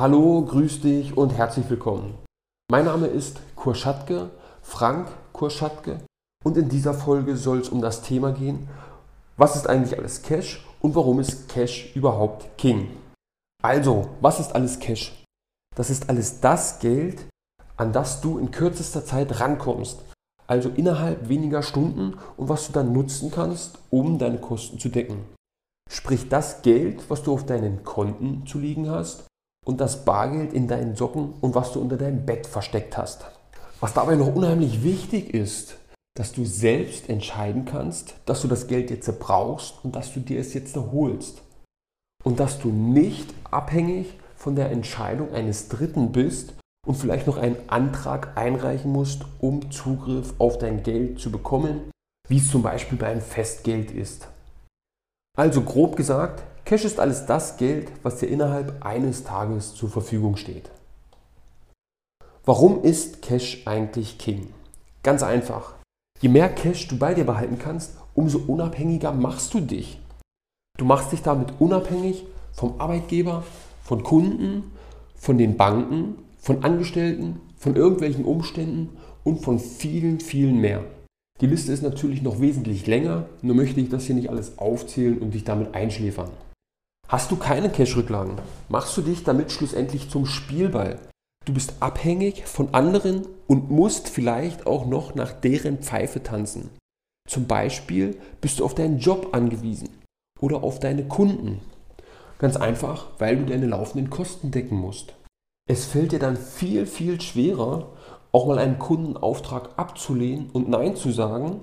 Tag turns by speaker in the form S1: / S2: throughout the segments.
S1: Hallo, grüß dich und herzlich willkommen. Mein Name ist Kurschatke, Frank Kurschatke und in dieser Folge soll es um das Thema gehen, was ist eigentlich alles Cash und warum ist Cash überhaupt King? Also, was ist alles Cash? Das ist alles das Geld, an das du in kürzester Zeit rankommst. Also innerhalb weniger Stunden und was du dann nutzen kannst, um deine Kosten zu decken. Sprich das Geld, was du auf deinen Konten zu liegen hast und das Bargeld in deinen Socken und was du unter deinem Bett versteckt hast. Was dabei noch unheimlich wichtig ist, dass du selbst entscheiden kannst, dass du das Geld jetzt brauchst und dass du dir es jetzt holst. Und dass du nicht abhängig von der Entscheidung eines Dritten bist und vielleicht noch einen Antrag einreichen musst, um Zugriff auf dein Geld zu bekommen, wie es zum Beispiel beim Festgeld ist. Also grob gesagt, Cash ist alles das Geld, was dir innerhalb eines Tages zur Verfügung steht. Warum ist Cash eigentlich King? Ganz einfach. Je mehr Cash du bei dir behalten kannst, umso unabhängiger machst du dich. Du machst dich damit unabhängig vom Arbeitgeber, von Kunden, von den Banken, von Angestellten, von irgendwelchen Umständen und von vielen, vielen mehr. Die Liste ist natürlich noch wesentlich länger, nur möchte ich das hier nicht alles aufzählen und dich damit einschläfern. Hast du keine Cash-Rücklagen, machst du dich damit schlussendlich zum Spielball. Du bist abhängig von anderen und musst vielleicht auch noch nach deren Pfeife tanzen. Zum Beispiel bist du auf deinen Job angewiesen oder auf deine Kunden. Ganz einfach, weil du deine laufenden Kosten decken musst. Es fällt dir dann viel, viel schwerer, auch mal einen Kundenauftrag abzulehnen und Nein zu sagen,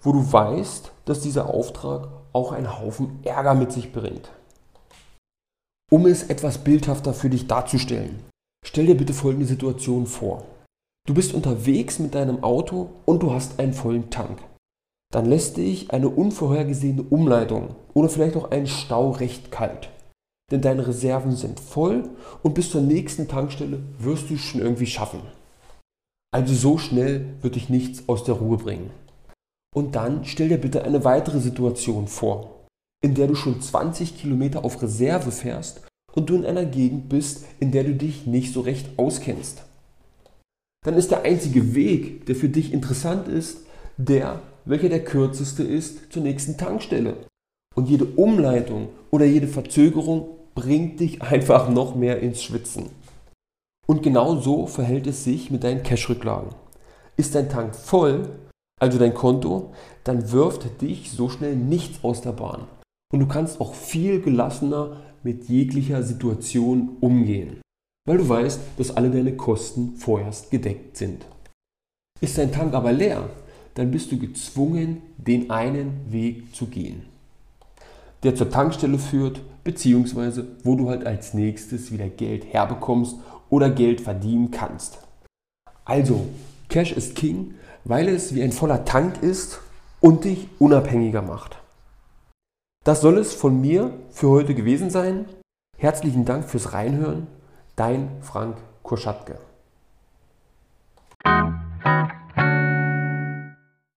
S1: wo du weißt, dass dieser Auftrag auch einen Haufen Ärger mit sich bringt. Um es etwas bildhafter für dich darzustellen, stell dir bitte folgende Situation vor. Du bist unterwegs mit deinem Auto und du hast einen vollen Tank. Dann lässt dich eine unvorhergesehene Umleitung oder vielleicht auch ein Stau recht kalt. Denn deine Reserven sind voll und bis zur nächsten Tankstelle wirst du es schon irgendwie schaffen. Also so schnell wird dich nichts aus der Ruhe bringen. Und dann stell dir bitte eine weitere Situation vor, in der du schon 20 Kilometer auf Reserve fährst und du in einer Gegend bist, in der du dich nicht so recht auskennst. Dann ist der einzige Weg, der für dich interessant ist, der, welcher der kürzeste ist zur nächsten Tankstelle. Und jede Umleitung oder jede Verzögerung bringt dich einfach noch mehr ins Schwitzen. Und genau so verhält es sich mit deinen Cash-Rücklagen. Ist dein Tank voll, also dein Konto, dann wirft dich so schnell nichts aus der Bahn. Und du kannst auch viel gelassener mit jeglicher Situation umgehen, weil du weißt, dass alle deine Kosten vorerst gedeckt sind. Ist dein Tank aber leer, dann bist du gezwungen, den einen Weg zu gehen, der zur Tankstelle führt, beziehungsweise wo du halt als nächstes wieder Geld herbekommst oder Geld verdienen kannst. Also, Cash ist King, weil es wie ein voller Tank ist und dich unabhängiger macht. Das soll es von mir für heute gewesen sein. Herzlichen Dank fürs Reinhören. Dein Frank Kurschatke.